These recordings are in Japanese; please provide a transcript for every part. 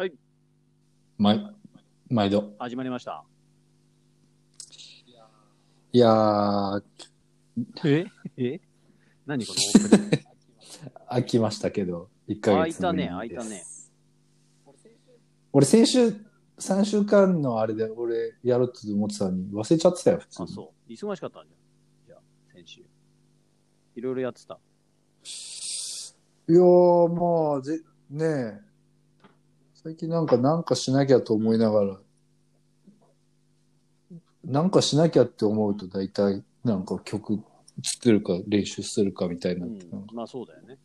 はい、毎毎度。始まりました。いやー、え？え？何このオープニング？飽きましたけど、1ヶ月。開いたね開いたね。俺先週、3週間のあれで俺やろうと思ってたのに忘れちゃってたよ、普通あ、に。そう。忙しかったんじゃん。じゃあ、先週。いろいろやってた。いやー、まあ、ぜ、ねえ。最近なんか、なんかしなきゃと思いながら、なんかしなきゃって思うと大体、なんか曲作るか練習するかみたいになって、うん、まあそうだよね。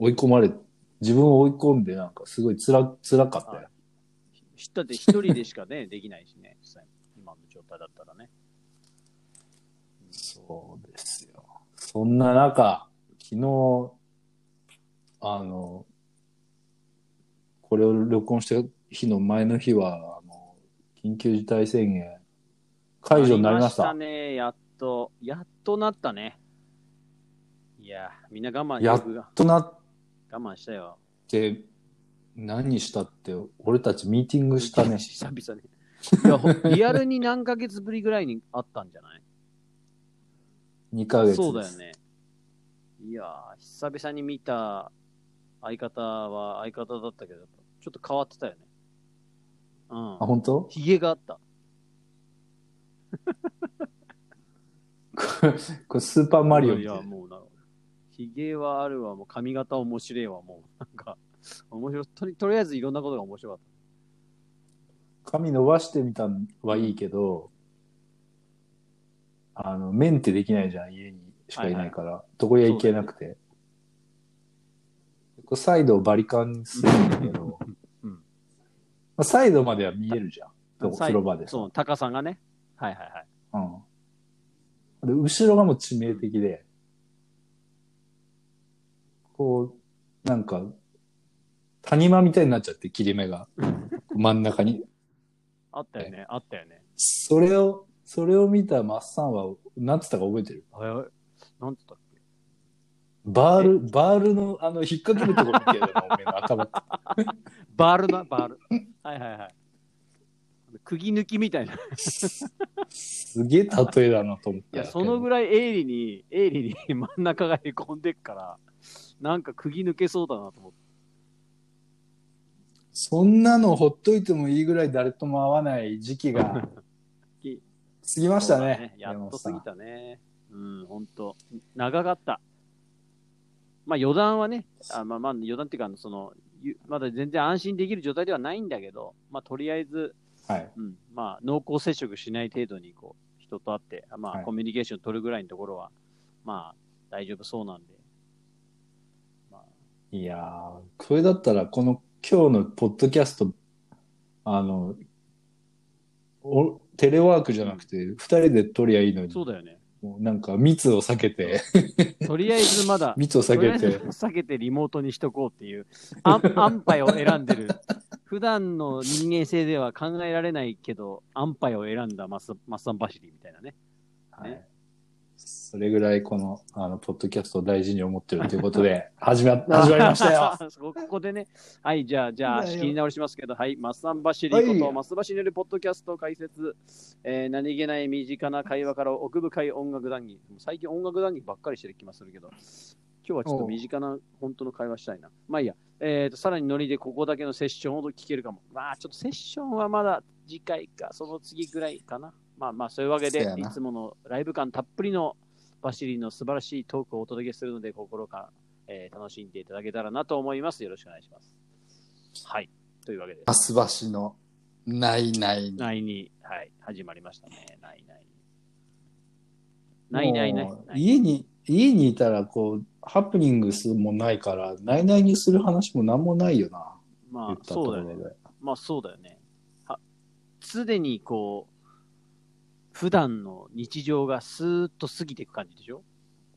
追い込まれ、自分を追い込んでなんかすごいつら、辛かったよ。ひだって一人でしかね、できないしね、実際今の状態だったらね。そうですよ。そんな中、昨日、あの、これを録音した日の前の日は、あの、緊急事態宣言、解除になりました。ね、やっと。やっとなったね。いや、みんな我慢、やっとなっ慢したよ。て、何したって、俺たちミーティングしたね。久々に。いや、ほリアルに何ヶ月ぶりぐらいにあったんじゃない？2ヶ月。そうだよね。いやー、久々に見た相方は相方だったけど、ちょっと変わってたよね。うんあ、。本当？ヒゲがあった。これこれスーパーマリオみいや。もうな、ヒゲはあるわ、もう髪型面白いわ、もう。なんか、面白い。とりとりあえずいろんなことが面白かっ髪伸ばしてみたのはいいけど、あの、メンテできないじゃん、家にしかいないから。どこへ行けなくて。サイドをバリカンにするんだけど、あ、サイドまでは見えるじゃん。た。風呂場でさそう、高さがね。はいはいはい。うん。で、後ろがもう致命的で、こう、なんか、谷間みたいになっちゃって、切り目が。真ん中に。あったよね、あったよね。それを、それを見たマッサンは、なんつったか覚えてる？あれなんつったっけ？バール、バールの、あの、引っ掛けるところみたいなの、おめえの頭。バールな、バール。はいはいはい。釘抜きみたいな。いすげえ例えだなと思ったや、そのぐらい。鋭利に、鋭利に真ん中がへこんでっから、なんか釘抜けそうだなと思って。そんなのほっといてもいいぐらい誰とも会わない時期が 過ぎましたそうだね。やっと過ぎたね。うん、ほんと。長かった。まあ余談はね、あまあまあ余談っていうか、その、ゆまだ全然安心できる状態ではないんだけど、まあとりあえず、はい。うん、まあ濃厚接触しない程度にこう、人と会って、まあはいコミュニケーション取るぐらいのところは、まあ大丈夫そうなんで。まあ、いやー、これだったら、この今日のポッドキャスト、あの、おテレワークじゃなくて、二人で撮りゃいいのに、そうだよね。もうなんか密を避けて、とりあえずまだ、密を避けて。避けてリモートにしとこうっていう安安牌を選んでる。普段の人間性では考えられないけど安牌を選んだマッサマッサン走りみたいなね。はいそれぐらいこの、あの、ポッドキャストを大事に思ってるということで、始ま、始まりましたよ。こここでねはいじゃあじゃあ仕切り直しますけどはいマッサン走りこと、はいマスバシによるポッドキャスト解説、えー何気ない身近な会話から奥深い音楽談義最近音楽談義ばっかりしてる気がするけど今日はちょっと身近な本当の会話したいな。まあいいや。えー、とさらにノリでここだけのセッションを聞けるかも。まあちょっとセッションはまだ次回か、その次ぐらいかな。まあまあそういうわけでいつものライブ感たっぷりのバシリの素晴らしいトークをお届けするので、心から、えー楽しんでいただけたらなと思います。よろしくお願いします。はい。というわけで、マスバシの、ないないに。ないに、はい、始まりましたね。ないない。ないないない。家に、家にいたら、こう、ハプニングすもないから、ないないにする話もなんもないよな。まあそうだよね。まあそうだよね。は常にこう、普段の日常がスーッと過ぎていく感じでしょ？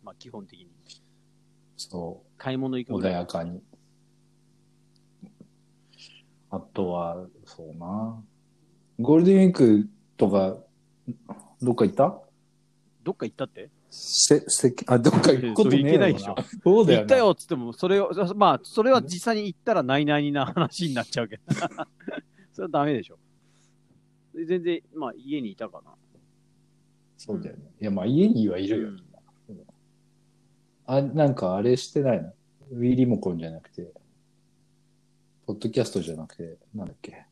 まあ基本的に。そ買い物行う、穏くぐらい。やかに。あとは、そうな。ゴールデンウィークとか、どっか行った？どっか行ったって？せ、せ、あ、どっか行くことねえないでしょ。そうだよな行ったよっつっても、それを、まあ、それは実際に行ったらないないな話になっちゃうけど。それはダメでしょ。全然、まあ、家にいたかな。そうだよね。いや、まあ家にはいるよ。あ、なんかあれしてないの？ウィーリモコンじゃなくて、ポッドキャストじゃなくて、なんだっけ？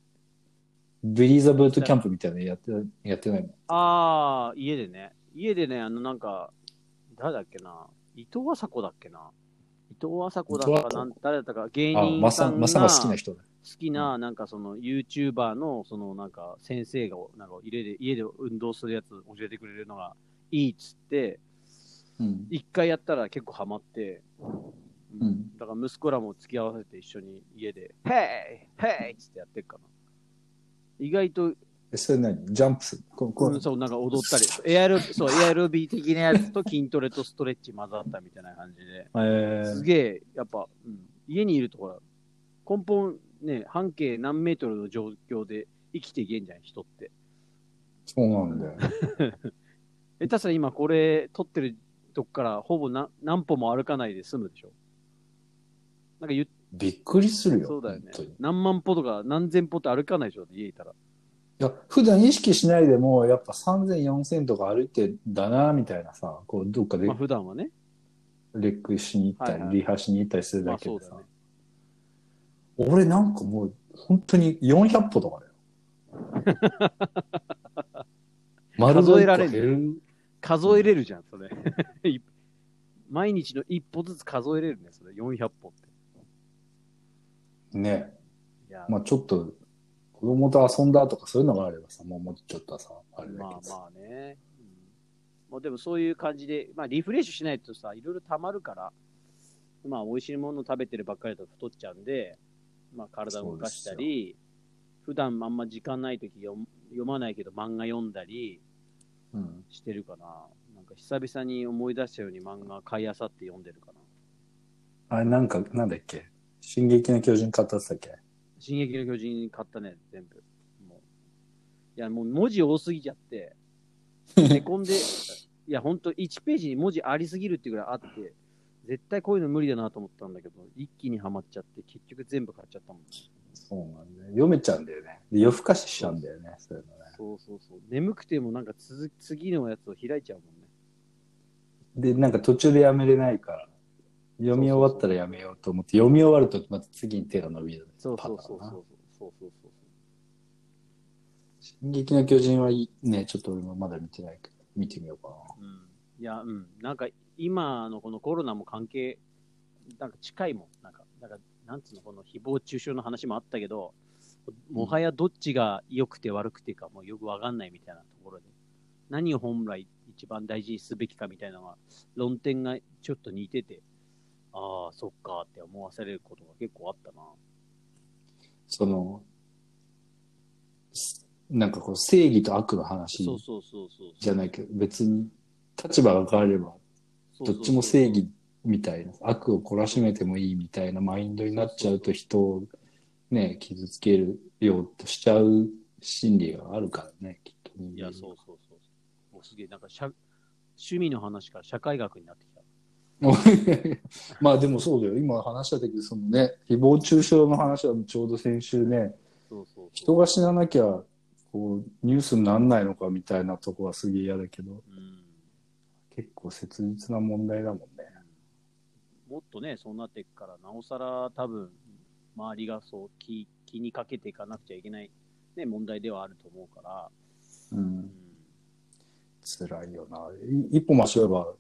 ブリーザブートキャンプみたいなのやって、やってないの？ああ、家でね。家でね、あの、なんか、誰だっけな？伊藤麻子だっけな？伊藤麻子だ伊藤麻子かなん、誰だったか、芸あ、まさ、人さんがまさが好きな人だ。好きな、なんかその YouTuber の、そのなんか先生が、なんか家で、家で運動するやつ教えてくれるのがいいっつって、うん。一回やったら結構ハマって、うん。だから息子らも付き合わせて一緒に家で、ヘイヘイっつってやってるかな。意外と、え、それ何？ジャンプする？ここう。んそう、なんか踊ったり、エアロ、そう、エアロビー的なやつと筋トレとストレッチ混ざったみたいな感じで、えー、すげえ、やっぱ、うん、家にいるとほら、根本ね、半径何メートルの状況で生きていけんじゃん、人って。そうなんだよ。下手したら今これ撮ってるとこからほぼ何何歩も歩かないで済むでしょ？なんか言っびっくりするよ。そうだよね。何万歩とか何千歩って歩かないでしょ、家いたら。や、普段意識しないでも、やっぱ3000、4000とか歩いてんだな、みたいなさ、こう、どっかでまあ普段はね。レックしに行ったり、はいはいリハしに行ったりするまだけでさ、あそうだね。俺なんかもう、本当に400歩とかだよ。丸数えられる。数えれるじゃん、それ。い毎日の一歩ずつ数えれるね、それ。400歩って。ね。いや、まあちょっと、子供と遊んだとかそういうのがあればさ、もうもうちょっとさ、あれだまあけどさ。まあね。うん、もうでもそういう感じで、まあリフレッシュしないとさ、いろいろ溜まるから、まあ美味しいもの食べてるばっかりだと太っちゃうんで、まあ体を動かしたり、普段あんま時間ない時読読まないけど漫画読んだりうん。してるかな。なんか久々に思い出したように漫画買い漁って読んでるかな。あれなんか、なんだっけ？進撃の巨人買ったっっけ？進撃の巨人買ったね、全部。もういや、もう文字多すぎちゃって、寝込んで、いや、ほんと1ページに文字ありすぎるっていうぐらいあって、絶対こういうの無理だなと思ったんだけど、一気にはまっちゃって、結局全部買っちゃったもん。そうなんだよ。読めちゃうんだよね。で夜更かししちゃうんだよね。そういうのね。そうそうそう。眠くてもなんか続次のやつを開いちゃうもんね。で、なんか途中でやめれないから、読み終わったらやめようと思って、読み終わるとまた次に手が伸びる。そうそうそうそう。そうそうそう進撃の巨人はいいね、ちょっと俺もまだ見てないけど、見てみようかそう。うん。いや、うん。なんか今のこのコロナも関係、なんか近いもん。なんか、なんか、なんつうの、この誹謗中傷の話もあったけど、もはやどっちが良くて悪くてかもうよくわかんないみたいなところで、何を本来一番大事にすべきかみたいなのが、論点がちょっと似てて、ああ、そっかって思わされることが結構あったな。その、すなんかこう正義と悪の話そうそうそうそう。じゃないけど、別に立場が変われば、そうそうそうどっちも正義みたいな、悪を懲らしめてもいいみたいなマインドになっちゃうと人をね、傷つけるようとしちゃう心理があるからね、きっと。いや、そうそうそう。もうすげえ、なんかしゃ趣味の話から社会学になってきた。まあでもそうだよ。今話した時、そのね、誹謗中傷の話はちょうど先週ね、そうそう。人が死ななきゃ、こう、ニュースになんないのかみたいなとこはすげえ嫌だけど、うん結構切実な問題だもんね。もっとね、そうなっていくから、なおさら多分、周りがそう気気にかけていかなくちゃいけない、ね、問題ではあると思うから、う。うんん、辛いよな。い一歩間違えば、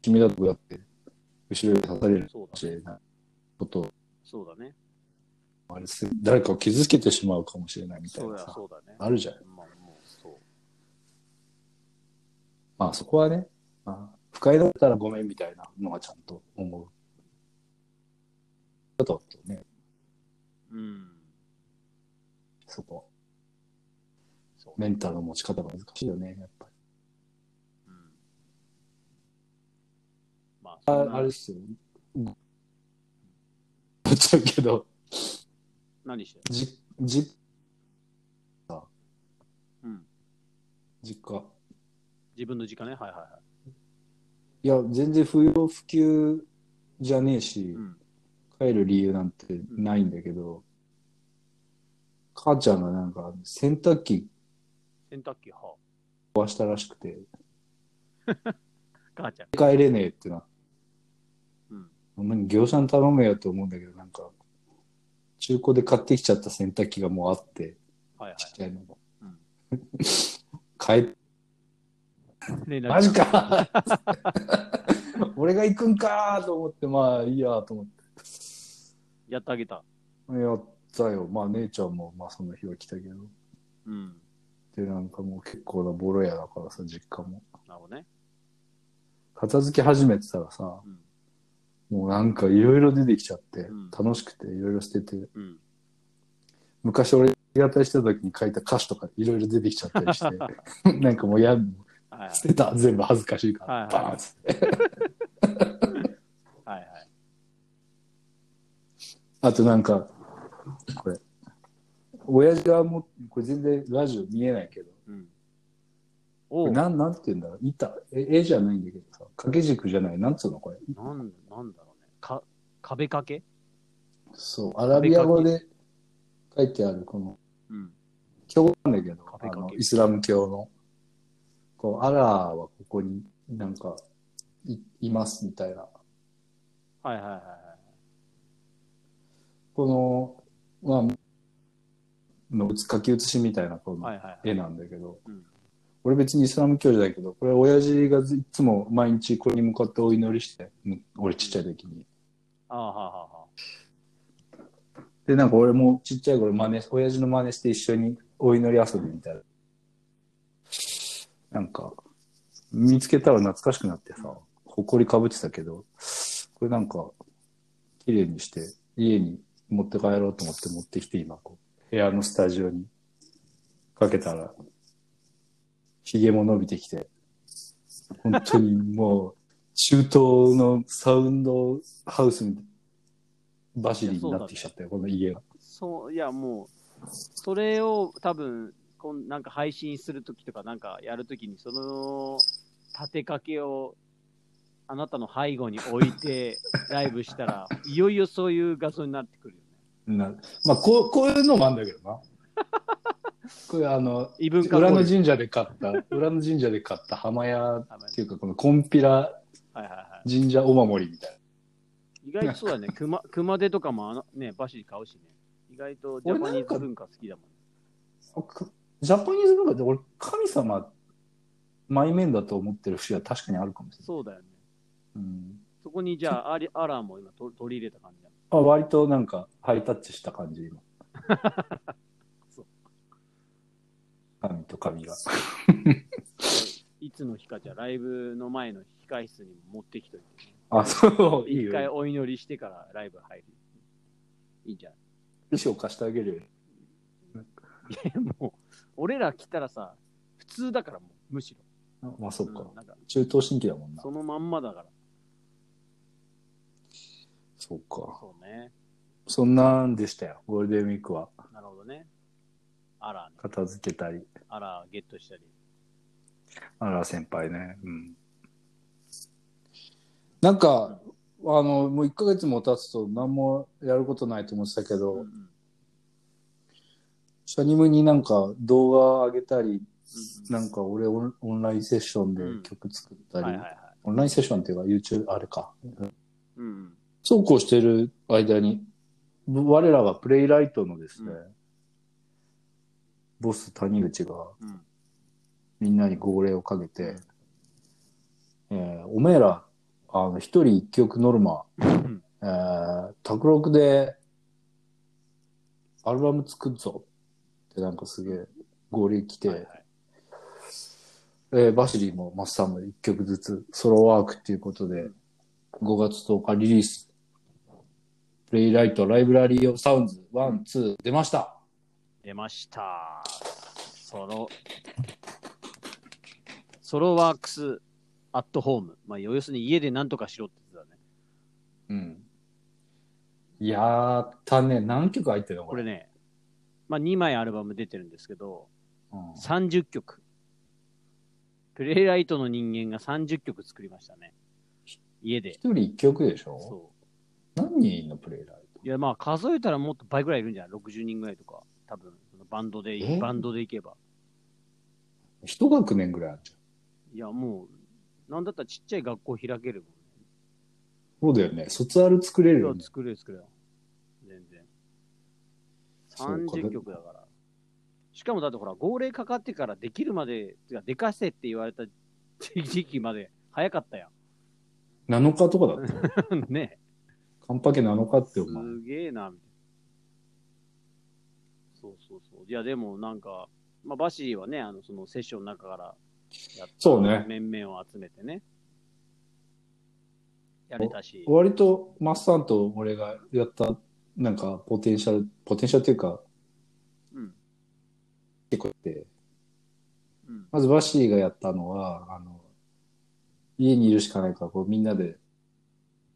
君だとだって、後ろに刺されるかもしれないこと、そうだね。あれす誰かを傷つけてしまうかもしれないみたいなさ、そうだね。あるじゃん。まあ、もう、そう。まあそこはね、まあ、不快だったらごめんみたいなのはちゃんと思う。だとね、うん。そこ、そう。メンタルの持ち方が難しいよね、やっぱり。うん。まあ、ああれっすよ。思っちゃうけど、何してるじ、じ、うん。実家、自分の時間ね。はいはいはい。いや、全然不要不急じゃねえし、うん。帰る理由なんてないんだけど、母ちゃんがなんか洗濯機洗濯機、は壊したらしくて、あ、母ちゃん。帰れねえってな。うん。お前業者に頼めよと思うんだけど、なんか、中古で買ってきちゃった洗濯機がもうあって、はいはいちっちゃいのが。うん 帰っ 連絡マジか 俺が行くんかと思って、まあいいやと思っやってあげた。て。やったよ。まあ姉ちゃんも、まあその日は来たけど。うん。で、なんかもう結構なボロ屋だからさ、実家も。なるほどね。片付け始めてたらさ、うん。もうなんかいろいろ出てきちゃって、うん楽しくていろいろ捨てて、うん。昔俺、型りした時に書いた歌詞とかいろいろ出てきちゃったりして、なんかもうや、はいはい。捨てた。全部恥ずかしいから、はいはい。バーンっつって。はいはい。あとなんか、これ、親父がもう、これ全然ラジオ見えないけど、うん。こおなんなんて言うんだろう。板。え絵じゃないんだけどさ、掛け軸じゃない、なんつうのこれ。なん、なんだろうね。か、壁掛け？そう、アラビア語で書いてある、この、うん。教なんだけど、あのイスラム教の、こう、アラーはここになんかいいますみたいな。はいはいはいはい。この、まあ、の書き写しみたいなこの。絵なんだけど、うん俺別にイスラム教じゃないけど、これ親父がずいつも毎日これに向かってお祈りして、うん俺ちっちゃい時に。ああはあはあ。で、なんか俺もちっちゃい頃真似、親父の真似して一緒にお祈り遊びみたいな。なんか、見つけたら懐かしくなってさ、埃かぶってたけど、これなんか、綺麗にして、家に持って帰ろうと思って持ってきて今、こう、部屋のスタジオにかけたら、髭も伸びてきて、本当にもう、中東のサウンドハウスみたいバシリになってきちゃったよ、この家が。そう、いやもう、それを多分、こんなんか配信するときとか、なんかやるときに、その立てかけをあなたの背後に置いて ライブしたら、いよいよそういう画像になってくるよね。なまあこう、こういうのもあるんだけどな。これあの、異文化裏の神社で買った、裏の神社で買った浜屋っていうか、このコンピラ。神社お守りみたい意外とそうだね、熊熊手とかもあの、ね、バシリ買うしね。意外とジャパニーズ文化好きだもんジャパニーズ文化って俺、神様、前面だと思ってる節は確かにあるかもしれない。そうだよね。うん、そこにじゃあ、アリアラーも今と取り入れた感じだ。あ割となんかハイタッチした感じ、今。そう神と神が。いつの日かじゃあライブの前の控室にも持ってきといて、ね。あ、そう、いいよ。一回お祈りしてからライブ入る。いいじゃん。衣装貸してあげるよ。いや、もう、俺ら来たらさ、普通だからもう、むしろ。あまあ、そっか。うんなんか、中東新規だもんな。そのまんまだから。そうか。そうね。そんなんでしたよ、ゴールデンウィークは。なるほどね。アラーね。片付けたり。アラーゲットしたり。あら、先輩ね。うん。なんか、あの、もう1ヶ月も経つと何もやることないと思ってたけど、うんうんシャニムになんか動画上げたり、うんなんか俺オンオンラインセッションで曲作ったり、はいはいはい。オンラインセッションっていうか YouTube、あれか。うんうん。そうこうしてる間に、我らがプレイライトのですね、うんボス谷口がうん。みんなに号令をかけて、えーおめえら、あの、一人一曲ノルマ、うんえー、卓録でアルバム作っぞってなんかすげえ号令来て、はいはいえーバシリーもマスターも一曲ずつソロワークっていうことで、5月10日リリース、プレイライトライブラリーサウンズ1、2出ました。出ました。ソロ、ソロワークスアットホーム。まあ、要するに家で何とかしろって言ってたね。うん。やったね。何曲入ってるの。これね、まあ、2枚アルバム出てるんですけど、うん30曲。プレイライトの人間が30曲作りましたね。家で。一人一曲でしょ？そ何人のプレイライう。いや、まあ、数えたらもっと倍ぐらいいるんじゃない ?60 人ぐらいとか。多分、バンドでえ、バンドで行けば。ト。一学年ぐらいあるじゃん。いや、もう、なんだったらちっちゃい学校開けるそうだよね。卒アル作れるよね。作れる作れる。全然。そうか30曲だから。しかもだってほら、号令かかってからできるまで、てか、でかせって言われた 時期まで早かったや7日とかだった。ん。ねカンパケ7日ってお前。すげえな、みたいな。そうそうそう。いや、でもなんか、まあ、バシーはね、あの、そのセッションの中からやったそうね面々を集めてね。やれたし。割とマッサンと俺がやった、なんかポテンシャル、ポテンシャルっていうか、うん。結構って、うん。まずバシーがやったのは、あの、家にいるしかないから、こうみんなで、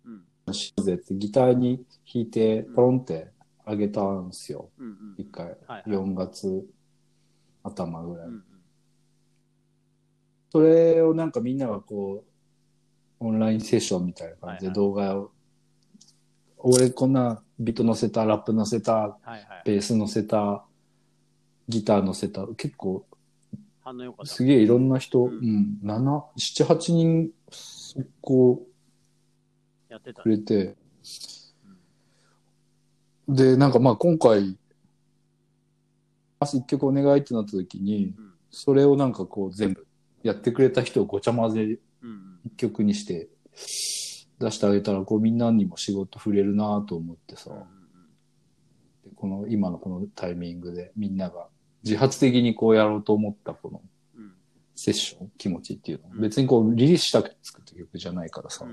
うん。しようぜってギターに弾いて、ポロンってあげたんですよ。うん。うん。一回。はいはい4月頭ぐらい。うん。それをなんかみんながこう、オンラインセッションみたいな感じで動画を、俺こんなビート乗せた、ラップ乗せた、はいはい。ベース乗せた、ギター乗せた、結構反応良かった。すげえいろんな人、ううんん、7、7、8人、そこやってたく。れて、で、なんかまあ今回、まず一曲お願いってなった時に、うん。それをなんかこう全部やってくれた人をごちゃ混ぜうん。うん。一曲にして出してあげたら、こうみんなにも仕事触れるなと思ってさ、うん。でこの今のこのタイミングでみんなが自発的にこうやろうと思ったこのうん。セッション、気持ちっていうの。うん別にこうリリースしたくて作った曲じゃないからさ、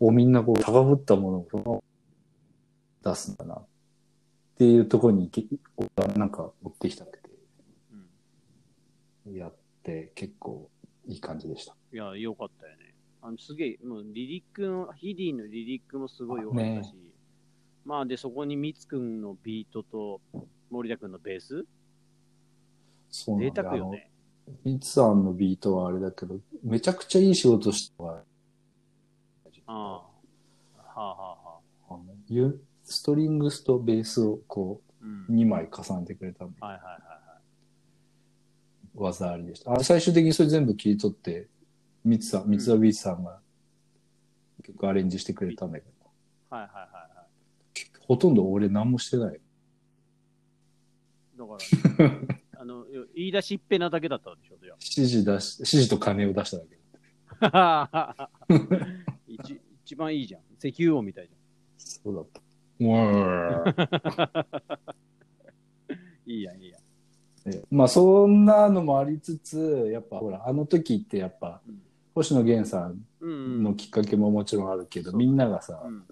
うみんなこう高ぶったものを出すんだなっていうところになんか持っていきたくてうん。やって結構いい感じでした。いや、良かったよね。あの、すげえ、もう、リリックの、ヒディのリリックもすごい良かったし、ねまあ、で、そこにミツくんのビートと、森田くんのベース？そうなんだ贅沢よね。ミツさんのビートはあれだけど、めちゃくちゃいい仕事したわ。ああ。はあはあはあ。ストリングスとベースをこうん。う2枚重ねてくれたんではいはいはいはい。技ありでした。あ最終的にそれ全部切り取って、ミツさん、ミツダビーツさんが曲アレンジしてくれたんだけど、はいはいはいはい。ほとんど俺何もしてない。だから、あの、言い出しっぺなだけだったでしょ、じゃ指示出し、指示と金を出しただけ。あ。一一番いいじゃん。石油王みたいじそうだった。うわーゃん。いいやん、いいやん。えまあそんなのもありつつ、やっぱほら、あの時ってやっぱ、うん星野源さん。のきっかけももちろんあるけど、みんながさう、ん。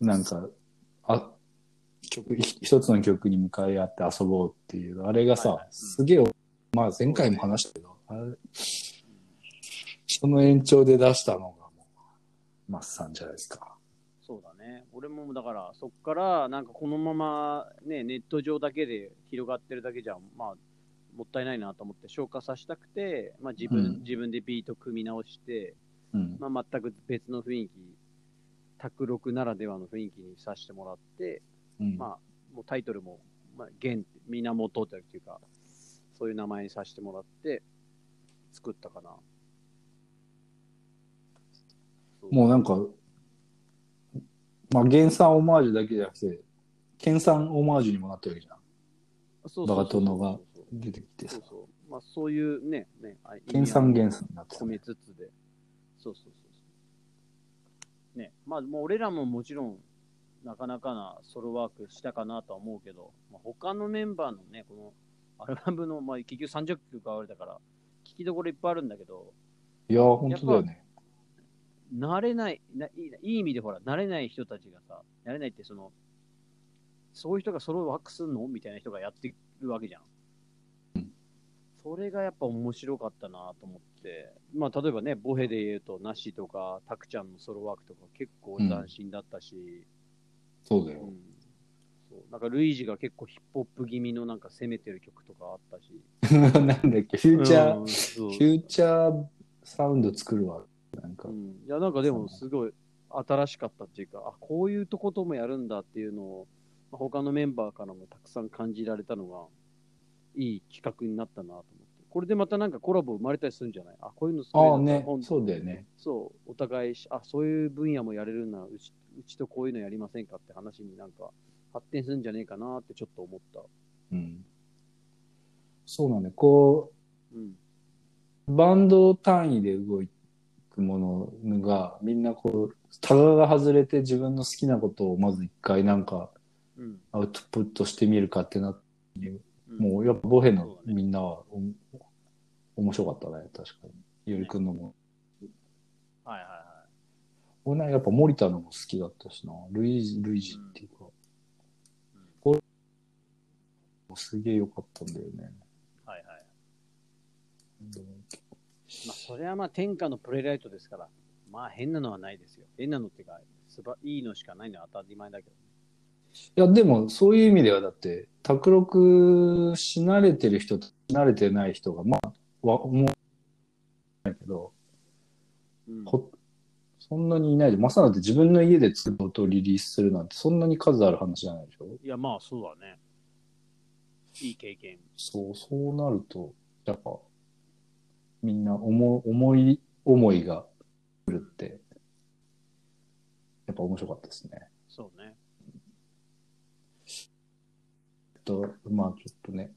なんか、あ、曲、ひ一つの曲に向かい合って遊ぼうっていう、あれがさ、はいはいうんすげえ、まあ前回も話したけど、あれその延長で出したのがもう、マッサンじゃないですか。そうだね。俺もだから、そっから、なんかこのままね、ネット上だけで広がってるだけじゃ、まあ、もったいないなと思って消化させたくて、まあ自分、うん自分でビート組み直して、うん。まあ全く別の雰囲気、卓録ならではの雰囲気にさせてもらって、うん。まあ、もうタイトルも、まあ、源、源っていうか、そういう名前にさせてもらって、作ったかな。そうもうなんか、まあ原産オマージュだけじゃなくて、県産オマージュにもなってるわけじゃん。そうバカ殿がそうそう出てきてさそう。そう。まあ、そういうね、ね、あ県産原産になっ込めね。つつで。そうそうそう。ね、まあ、もう俺らももちろん、なかなかなソロワークしたかなとは思うけど、まあ、他のメンバーのね、このアルバムの、まあ、結局30曲あれだから、聞きどころいっぱいあるんだけど、いやー、本当だよね。慣れないないい、いい意味でほら、慣れない人たちがさ、慣れないってその、そういう人がソロワークすんの？みたいな人がやってるわけじゃん。それがやっぱ面白かったなと思って、まあ例えばね、ボヘで言うと、ナッシーとか、タクちゃんのソロワークとか結構斬新だったし、そうだよ。うん。そう。なんかルイージが結構ヒップホップ気味のなんか攻めてる曲とかあったし、なんだっけ、フューチャー、うんフューチャーサウンド作るわ。なんか。う、ん、いや、なんかでもすごい新しかったっていうか、あ、こういうとこともやるんだっていうのを、まあ他のメンバーからもたくさん感じられたのが、いい企画になったなと思って。これでまたなんかコラボ生まれたりするんじゃない？あ、こういうのすああねごいな今、度そうだよね。そう、お互いし、あ、そういう分野もやれるなら、うちうちとこういうのやりませんかって話になんか発展するんじゃねえかなってちょっと思った。うん。そうなんだよ。こうん。う、バンド単位で動くものが、みんなこう、タガが外れて自分の好きなことをまず一回なんかうん。アウトプットしてみるかってなって、うんもうやっぱボヘのみんなはお面白かったね、確かに。ゆりくんのも。はいはいは俺なんかやっぱ森田のも好きだったしな。ルイージ、ルイージっていうか。これもすげえ良かったんだよね。い。はいはい。まあ、それはまあ天下のプレイライトですから、まあ変なのはないですよ。変なのっていうか、すばいいのしかないのは当たり前だけど。いや、でも、そういう意味では、だって、卓録し慣れてる人とし慣れてない人が、まあ、わ、思う。ないけど、うん、ほそんなにいないで、まさだって自分の家で作る音をリリースするなんて、そんなに数ある話じゃないでしょ？いや、まあそうだね。いい経験。そう、そうなると、やっぱ、みんな思、思い、思いが来るって、やっぱ面白かったですね。そうね。えっと、まあちょっとね。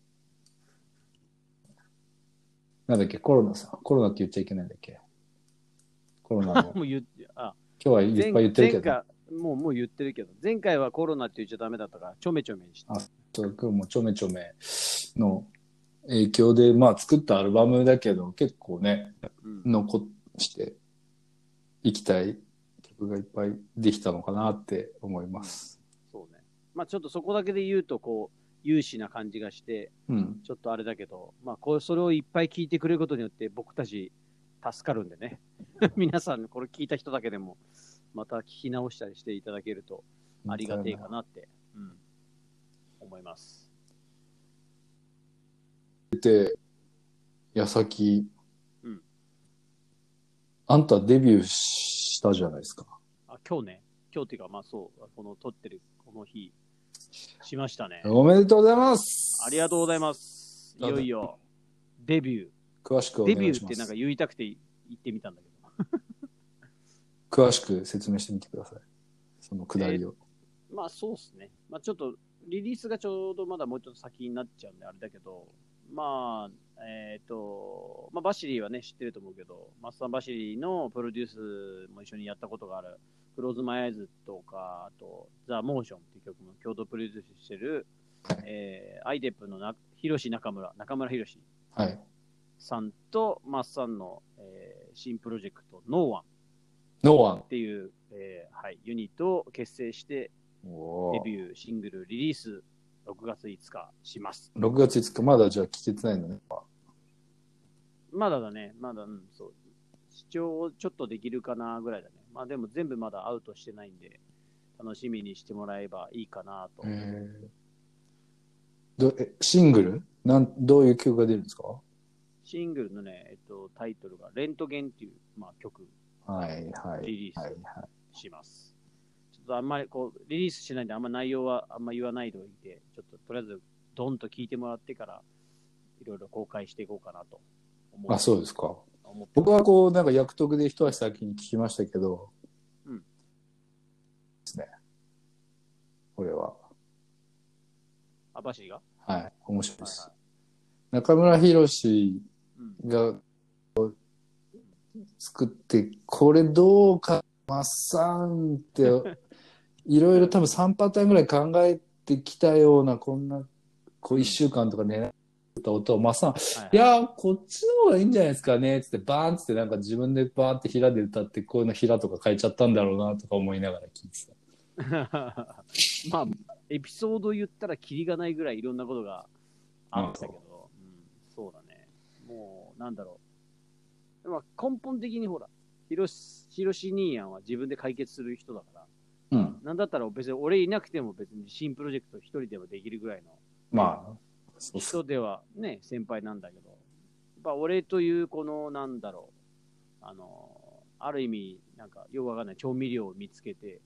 なんだっけ、コロナさ、コロナって言っちゃいけないんだっけ。コロナの、もう言あ、今日はいっぱい言ってるけど、前回、もう、もう言ってるけど、前回はコロナって言っちゃダメだったから、ちょめちょめにして。あそう今日もちょめちょめの影響で、まあ作ったアルバムだけど、結構ね、うん、残していきたい曲がいっぱいできたのかなって思います。そうね。まあちょっとそこだけで言うと、こう、有志な感じがして、うん。ちょっとあれだけど、まあこう、それをいっぱい聞いてくれることによって、僕たち助かるんでね。皆さん、これ聞いた人だけでも、また聞き直したりしていただけるとありがてえかなって、うん、思います。で、矢先、うんあんたデビューしたじゃないですか。あ、今日ね、今日っていうか、まあそう、この撮ってるこの日、しましたね。おめでとうございますありがとうございます。いよいよ、デビュー。詳しくおデビュ願いします。ーってなんか言いたくて言ってみたんだけど。詳しく説明してみてください。そのくだりを。まあそうですね。まあちょっと、リリースがちょうどまだもうちょっと先になっちゃうんであれだけど、まあ、えっ、と、まあバシリーはね、知ってると思うけど、マッサンバシリーのプロデュースも一緒にやったことがある、クローズマイアイズとか、あと、ザ・モーションっていう曲も共同プロデュースしてる、えーアイデップのなヒロシ中村、中村ヒロシはい。さんとマッサンの、えー新プロジェクト、ノーワンノーワンっ。ていう、えーはい、ユニットを結成して、デビューシングルリリース6月5日します。6月5日、まだじゃあ聞けてないのね。まだだね、まだ、うん、そう。試聴ちょっとできるかなぐらいだね。まあでも全部まだアウトしてないんで、楽しみにしてもらえばいいかなと。えーどえシングル？なんどういう曲が出るんですか？シングルのね、えっと、タイトルがレントゲンっていう、まあ、曲はいはい。リリーはいスします。ちょっとあんまりこう、リリースしないんで、あんま内容はあんま言わないでおいて、ちょっととりあえずドンと聞いてもらってから、いろいろ公開していこうかなと思あ、そうですか。思って僕はこう、なんか役得で一足先に聞きましたけど、うんですね。これは。あ、バシが？はい。面白いです。は中村博士うん。が作って、これどうか、マッサンって、いろいろ多分3パターンぐらい考えてきたような、こんな、こう1週間とかね、った音をマッサン、はいいやー、こっちの方がいいんじゃないですかね、つって、バーンつってなんか自分でバーンって平で歌って、こういうの平とか変えちゃったんだろうな、とか思いながら聞いてた。まあ、エピソード言ったらキリがないぐらいいろんなことがあったけど、うん、そうだね。もう、なんだろう。まあ、根本的にほら、ヒロシ、ヒロシニーヤンは自分で解決する人だから、うん。なんだったら別に俺いなくても別に新プロジェクト一人でもできるぐらいのまあ、人ではね、先輩なんだけど、やっぱ俺というこの、なんだろう、あの、ある意味、なんか、よくわかんない調味料を見つけて、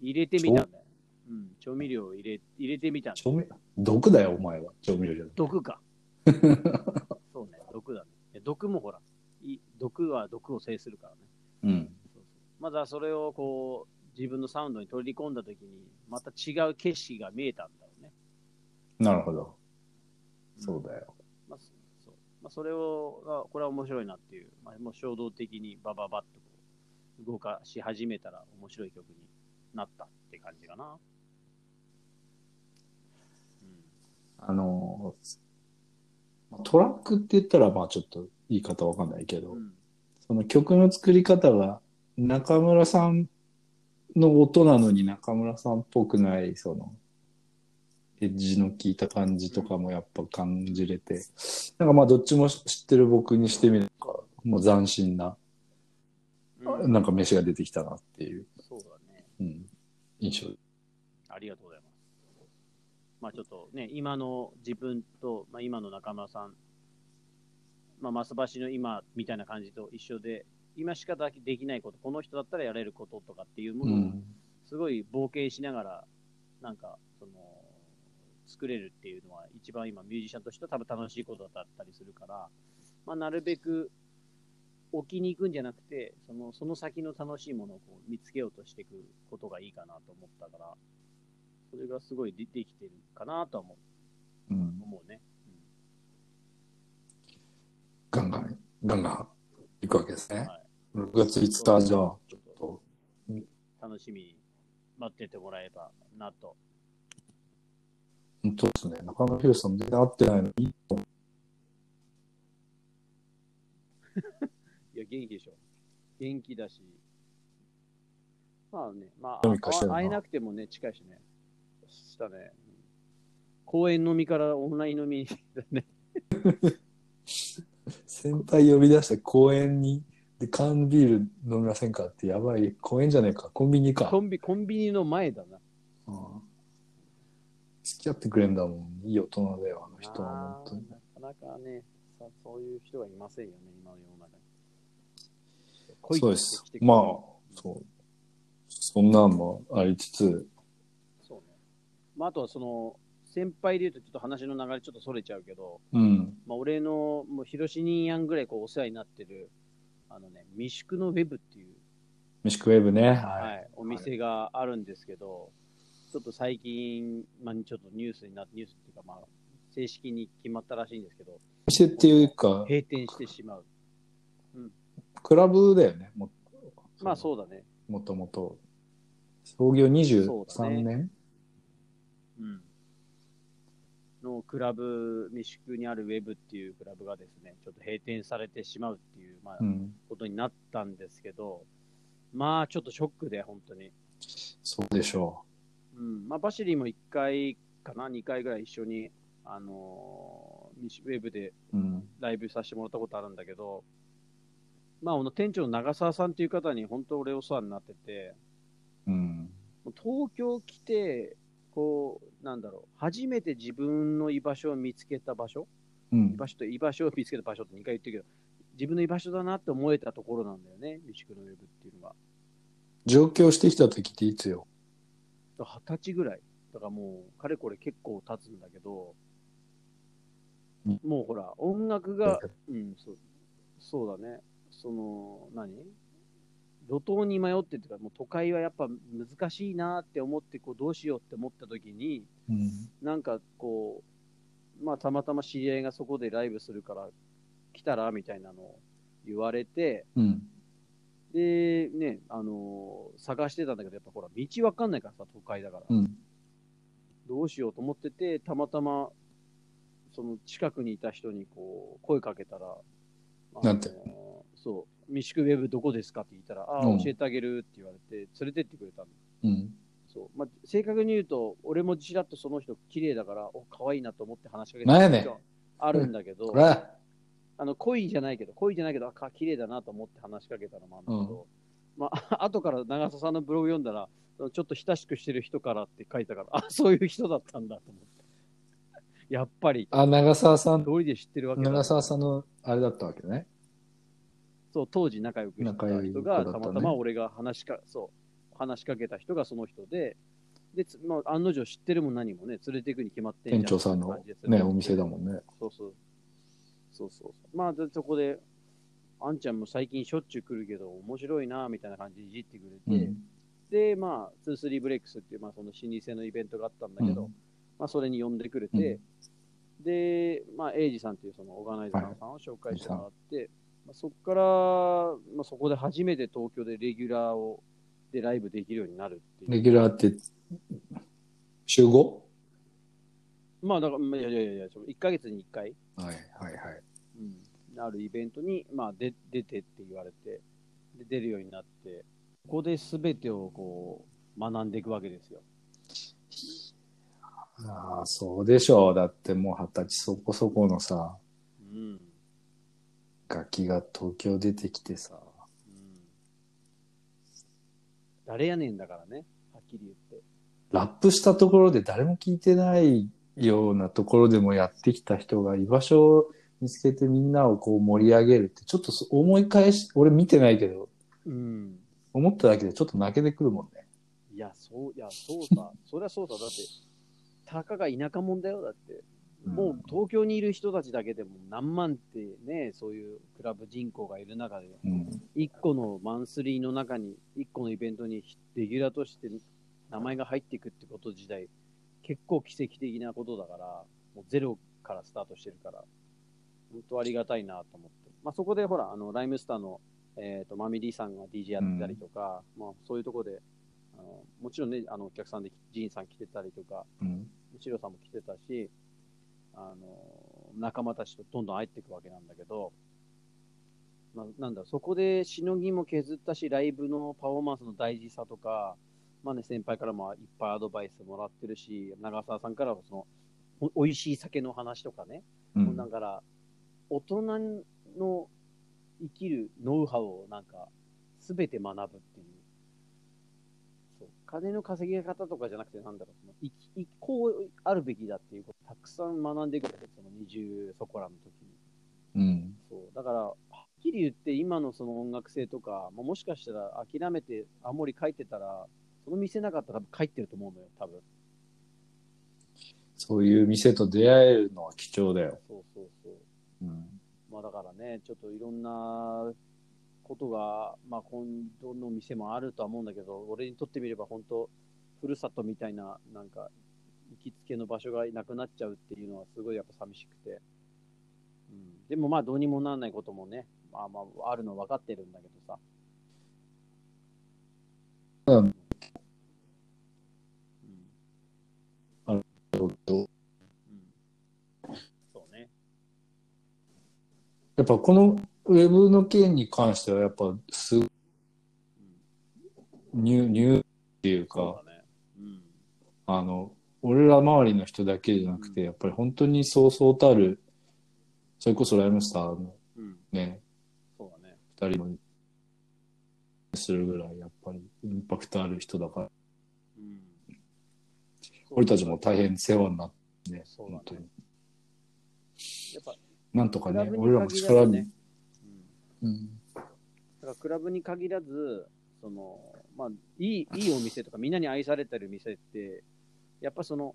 入れてみたんだよ。うん、調味料を入れ入れてみたんだよ調味？毒だよ、お前は。調味料じゃない。毒か。そうね、毒だね。毒もほら、い毒は毒を制するからね。うん。そうそうまずはそれをこう、自分のサウンドに取り込んだときに、また違う景色が見えたんだろうね。なるほど。そうだよ。まあ、そそうまあ、それをが、これは面白いなっていう、まあ、もう衝動的にバババッとこう動かし始めたら面白い曲になったって感じかな。あの、トラックって言ったら、まあちょっと言い方わかんないけど、うん。うん。その曲の作り方が中村さんの音なのに中村さんっぽくない、その、エッジの効いた感じとかもやっぱ感じれて、なんかまあどっちも知ってる僕にしてみると、もう斬新な、うんなんか飯が出てきたなっていう、そうだね。うん、印象。ありがとうございます。まあちょっとね、今の自分と、まあ、今の中村さん、まあ、マスバシの今みたいな感じと一緒で、今しかできないこと、この人だったらやれることとかっていうものを、うん。すごい冒険しながら、なんか、その、作れるっていうのは、一番今、ミュージシャンとしては多分楽しいことだったりするから、まあ、なるべく置きに行くんじゃなくて、そのその先の楽しいものをこう見つけようとしていくことがいいかなと思ったから、それがすごいでできてるかなとは思ううん。思うね。ガンガン、ガンガン行くわけですね。はい6月5日、じゃあ、ちょっと、楽しみに待っててもらえばなと。本当ですね。中村宏さん全然会ってないのに、いや、元気でしょ。元気だし。まあね、まあ、あ会えなくてもね、近いしね。したね。うん公園飲みからオンライン飲みだね。先輩呼び出して公園に、で、缶ビール飲みませんかってやばい。公園じゃねえか。コンビニか。コンビ、コンビニの前だな。うん付き合ってくれんだもん。いい大人だよ、あの人は。あ本当にー。なかなかねさ、そういう人がいませんよね、今の世の中に。恋そうですまあ、そう。そんなんもありつつ、そうね。まあ、あとはその、先輩で言うとちょっと話の流れちょっとそれちゃうけど、うん。まあ、俺のもう広しにやんぐらいこうお世話になってる、あのね、未宿のウェブっていう、飯食ウェブね。はいはい。お店があるんですけど、ちょっと最近、まあ、ちょっとニュースになって、ニュースっていうか、まあ、正式に決まったらしいんですけど、店っていうか、閉店してしまう。クラブだよね。もまあそうだね。もともと。創業そうだ23ね年うん。のクラブ、未宿にあるウェブっていうクラブがですね、ちょっと閉店されてしまうっていう、まあう、ん。ことになったんですけど、まあちょっとショックで、本当に。そうでしょうん。まあバシリーも1回かな、2回ぐらい一緒に、あのー、ウェブでう。うん。ライブさせてもらったことあるんだけど、まあ、あの店長の長澤さんっていう方に本当俺お世話になってて、うん。東京来て、こう、なんだろう、初めて自分の居場所を見つけた場所、うん居。場所と居場所を見つけた場所って2回言ってるけど、自分の居場所だなって思えたところなんだよね、三宿のウェブっていうのが。上京してきた時っていつよ？二十歳ぐらい。だからもう、かれこれ結構経つんだけど、うんもうほら、音楽が、うん、そうそうだね。その、何？路頭に迷ってっていうか、もう都会はやっぱ難しいなって思って、こう、どうしようって思った時に、うん。なんかこう、まあたまたま知り合いがそこでライブするから来たらみたいなのを言われて、うん。で、ね、あのー探してたんだけど、やっぱほら、道わかんないからさ、都会だから。うん。どうしようと思ってて、たまたま、その近くにいた人にこう、声かけたら、あのなんて？そう、三宿ウェブどこですか？って言ったら、ああ、うん教えてあげるって言われて、連れてってくれたの。うん。そう。まあ、正確に言うと、俺もちらっとその人綺麗だから、お、可愛いなと思って話しかけなんやねんあるんだけど、あの、恋じゃないけど、恋じゃないけど、あ、か綺麗だなと思って話しかけたのもあるんだけど、まあ、後から長澤さんのブログ読んだら、ちょっと親しくしてる人からって書いたから、あ、そういう人だったんだと思って。やっぱり、あ、長澤さん、通りで知ってるわけだ。長澤さんのあれだったわけね。そう、当時仲良くしてた人が、たねたまたま俺が話しか、そう、話しかけた人がその人で、で、つまあ、案の定知ってるも何もね、連れて行くに決まってんじゃ店長さんのね、お店だもんね。そうそう。そうそうそう。まあ、でそこで、あんちゃんも最近しょっちゅう来るけど、面白いな、みたいな感じでいじってくれて、うん。で、まあ、23ブレイクスっていう、まあ、その老舗のイベントがあったんだけど、うんまあ、それに呼んでくれて、で、まあ、エイジさんっていうそのオーガナイザーさんを紹介してもらって、まあ、そこから、まあ、そこで初めて東京でレギュラーを、でライブできるようになるっていう。レギュラーって、週 5? まあ、だから、いやいやいや、1ヶ月に1回、はいはいはい。うん、あるイベントに、まあ、で出てって言われてで、出るようになって、ここで全てをこう学んでいくわけですよ。ああ、そうでしょう。だってもう二十歳そこそこのさ、うん楽器が東京出てきてさ、うん誰やねんだからね、はっきり言って。ラップしたところで誰も聞いてないようなところでもやってきた人が居場所を見つけてみんなをこう盛り上げるって、ちょっとそ思い返し、俺見てないけど、うん。思っただけでちょっと泣けてくるもんね。いや、そう、いや、そうさ、そりゃそうさ、だって、たかが田舎者だよ、だって。もう東京にいる人たちだけでも何万ってね、そういうクラブ人口がいる中で、うん。1個のマンスリーの中に、1個のイベントにレギュラーとして名前が入っていくってこと自体、結構奇跡的なことだから、もうゼロからスタートしてるから、本当ありがたいなと思って。まあ、そこでほら、あのライムスターの、えー、とマミリーさんが DJ やってたりとか、まあ、そういうところであの、もちろんね、あのお客さんでジーンさん来てたりとか、うん。シロさんも来てたし、あの仲間たちとどんどん入っていくわけなんだけど、まあ、なんだそこでしのぎも削ったし、ライブのパフォーマンスの大事さとか、まあね、先輩からもいっぱいアドバイスもらってるし、長澤さんからもそのお美味しい酒の話とかね、うんだから、大人の生きるノウハウをなんか、すべて学ぶっていう。そう。金の稼ぎ方とかじゃなくて、なんだろう、そのいいこうあるべきだっていうことをたくさん学んでいくわけその20そこらの時に。うん。そう。だから、はっきり言って今のその音楽性とか、まあ、もしかしたら諦めて青森帰ってたら、その店なかったら多分帰ってると思うのよ、多分。そういう店と出会えるのは貴重だよ。そうそうそう。うん。まあだからね、ちょっといろんなことが、まあ今度の店もあるとは思うんだけど、俺にとってみれば本当、ふるさとみたいな、なんか、行きつけの場所がなくなっちゃうっていうのはすごいやっぱ寂しくて。うん、でもまあどうにもならないこともね、まあまああるの分かってるんだけどさ。うん。やっぱこのウェブの件に関してはやっぱすうん。ニュー、ニューっていうか、そうだね。うん。あの、俺ら周りの人だけじゃなくて、やっぱり本当にそうそうたる、それこそライムスターのうん。ね、そうだね。二人もするぐらい、やっぱりインパクトある人だから、うん。俺たちも大変世話になってね、そうだね本当に。やっぱ、なんとかね俺らも力に、うん、うん。だからクラブに限らず、その、まあ、いい、いいお店とか、みんなに愛されてる店って、やっぱその、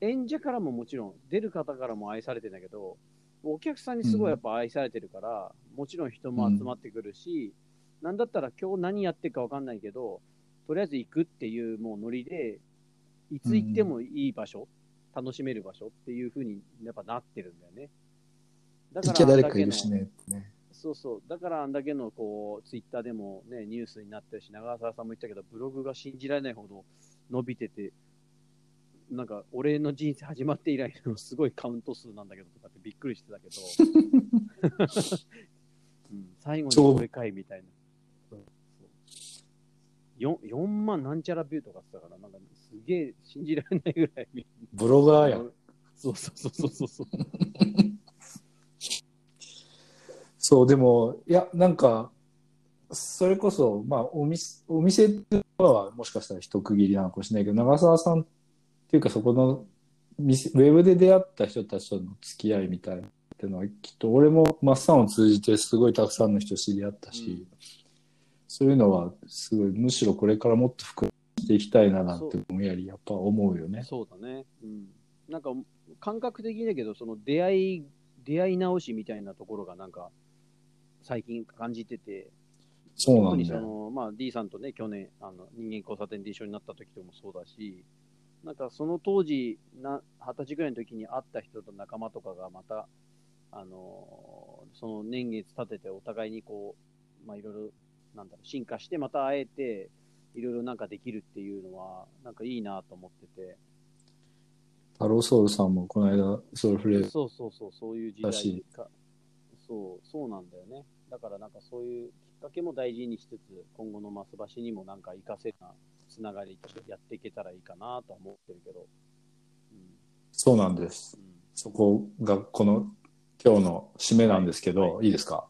演者からももちろん、出る方からも愛されてるんだけど、お客さんにすごいやっぱ愛されてるから、もちろん人も集まってくるし、なんだったら今日何やってるかわかんないけど、とりあえず行くっていうもうノリで、いつ行ってもいい場所、楽しめる場所っていう風にやっぱなってるんだよね。だ行きゃ誰かいるしね。ねそうそう。だからあんだけのこう、ツイッターでもね、ニュースになってるし、長澤さんも言ったけど、ブログが信じられないほど伸びてて、なんか、俺の人生始まって以来のすごいカウント数なんだけどとかってびっくりしてたけど、うん、最後にこれかいみたいな。そうそう 4, 4万なんちゃらビューとかってたから、なんかすげえ信じられないぐらい見ブロガーやん。そうそうそうそうそうそう。でも、いや、なんか、それこそ、まあ、お店、お店はもしかしたら一区切りなのかもしれないけど、長澤さんっていうか、そこの店、ウェブで出会った人たちとの付き合いみたいなっていうのは、きっと俺もマッサンを通じてすごいたくさんの人知り合ったし、うんそういうのはすごい、むしろこれからもっと膨らましていきたいななんてぼんやりやっぱ思うよね。そうだね。うん。なんか、感覚的だけど、その出会い、出会い直しみたいなところがなんか、最近感じてて、そうな特にんだよ。その、まあ、D さんとね、去年、あの人間交差点で一緒になった時でもそうだし、なんかその当時、な二十歳ぐらいの時に会った人と仲間とかがまた、あのその年月立ててお互いにこう、まあ、いろいろ、なんだろう、進化してまた会えて、いろいろなんかできるっていうのは、なんかいいなと思ってて、太郎ソウルさんもこの間、ソウルフレーズそうそうそう、そういう時代か。そう、そうなんだよね。だからなんかそういうきっかけも大事にしつつ、今後のマスバシにもなんか活かせるなつながりとしてやっていけたらいいかなとは思ってるけど。うん。そうなんです。うん、そこがこの今日の締めなんですけど、、はいいですか？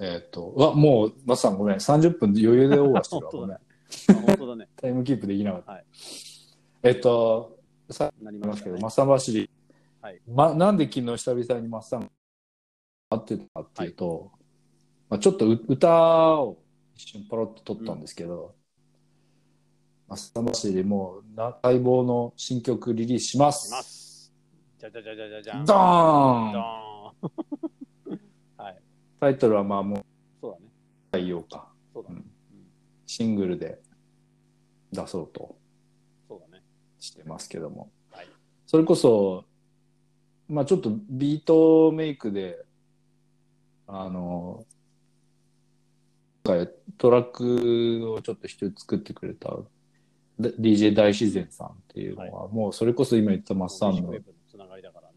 えっ、と、うわ、もう、マスさんごめん、30分余裕でオーバーしてるわ。ごめん。あ本当だね。タイムキープできなかった。はいえっ、と、さなりますけど、マッサン走り、はいま、なんで昨日久々にマッサン会ってたかっていうと、まあ、ちょっとう歌を一瞬ポロッと撮ったんですけど、マッサン走りもうな待望の新曲リリースします。じゃじゃじゃじゃじゃじゃん。ドーンドーン はい。タイトルはまあもうそうだね。採用か。そうだね。うんうんシングルで出そうとそうだね。してますけども。はいそれこそ、まあちょっとビートメイクで、あの、今回トラックをちょっと一人作ってくれたで DJ 大自然さんっていうのは、もうそれこそ今言ったマッサンのつながりだから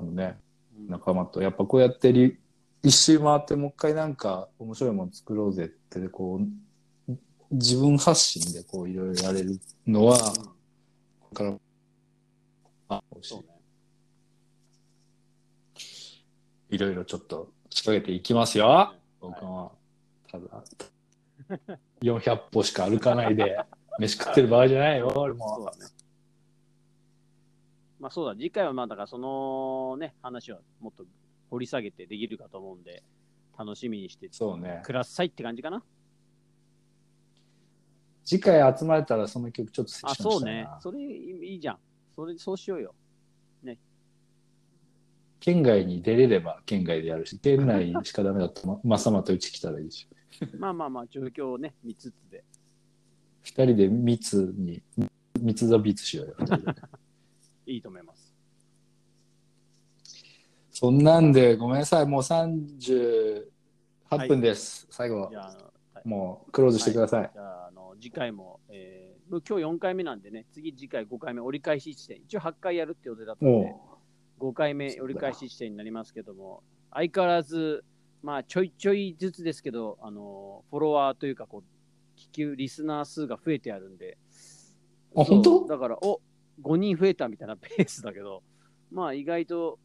ね。ね、うん。仲間と、やっぱこうやってリ一周回ってもう一回なんか面白いもの作ろうぜって、こう、自分発信でこういろいろやれるのは、うん。から、あ、ね。い。いろいろちょっと仕掛けていきますよ。はい僕は、ただ、400歩しか歩かないで、飯食ってる場合じゃないよ、俺そうも。だね。まあそうだ、次回はまあだからそのね、話をもっと掘り下げてできるかと思うんで、楽しみにしてそうね。くださいって感じかな。次回集まれたらその曲ちょっとセッあ、ションしたいそうねな。。それいいじゃん。それ、そうしようよ。県外に出れれば県外でやるし、県内しかダメだったら、ま、ままとうち来たらいいし。まあまあまあ、状況をね、見つつで。二人で密に、密ザビーツしようよ。二人で いいと思います。そんなんで、ごめんなさい、もう38分です。最後もうクローズしてください。じゃあ、あの次回も、えー、今日4回目なんでね、次、次回5回目、折り返し地点、一応8回やるって予定だったので、も5回目折り返し地点になりますけども、相変わらず、まあ、ちょいちょいずつですけど、あのフォロワーというかこう、聞きリスナー数が増えてあるんで、あ本当？だから、お5人増えたみたいなペースだけど、まあ、意外と、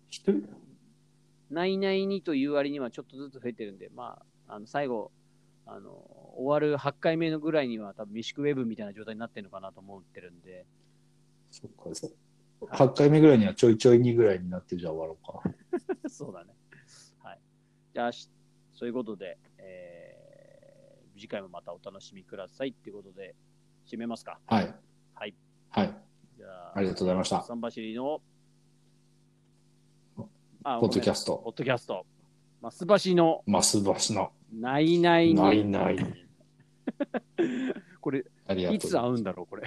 ないないにという割にはちょっとずつ増えてるんで、まあ、あの最後、あの終わる8回目のぐらいには、多分ミシクウェブみたいな状態になってるのかなと思ってるんで、そっか、そう。8回目ぐらいにはちょいちょい2ぐらいになってじゃあ終わろうか。そうだね。はい。じゃあ、しそういうことで、えー、次回もまたお楽しみくださいっていうことで、締めますか。はい。はい。はい。じゃあ、ありがとうございましたサンバシリの、あポッドキャススト。ポッドキャスト。マスバシのマスバシの。ないないに。ないない。これ、いつ会うんだろう、これ。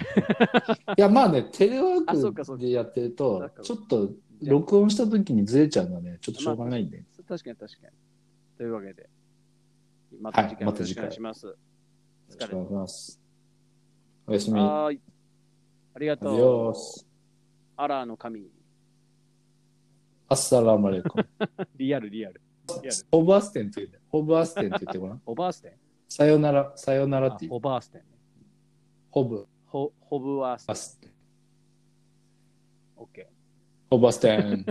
いや、まあね、テレワークでやってるとちょっと録音した時にずれちゃうのはね、ちょっとしょうがないんで。確かに確かに。というわけで、また次回もよろしくお願いします。お願いします。おやすみ。はーい。ありがとう。ス。アラーの神。アッサラムアレイコン。リアル、リアル。リアル。ホブアステンって言うね。ホブアステンって言ってごらん。ホバーステン？さよなら、さよならあっていう。ホバーステンね。ホブホホブワーステン。オッケー。ホブアステン。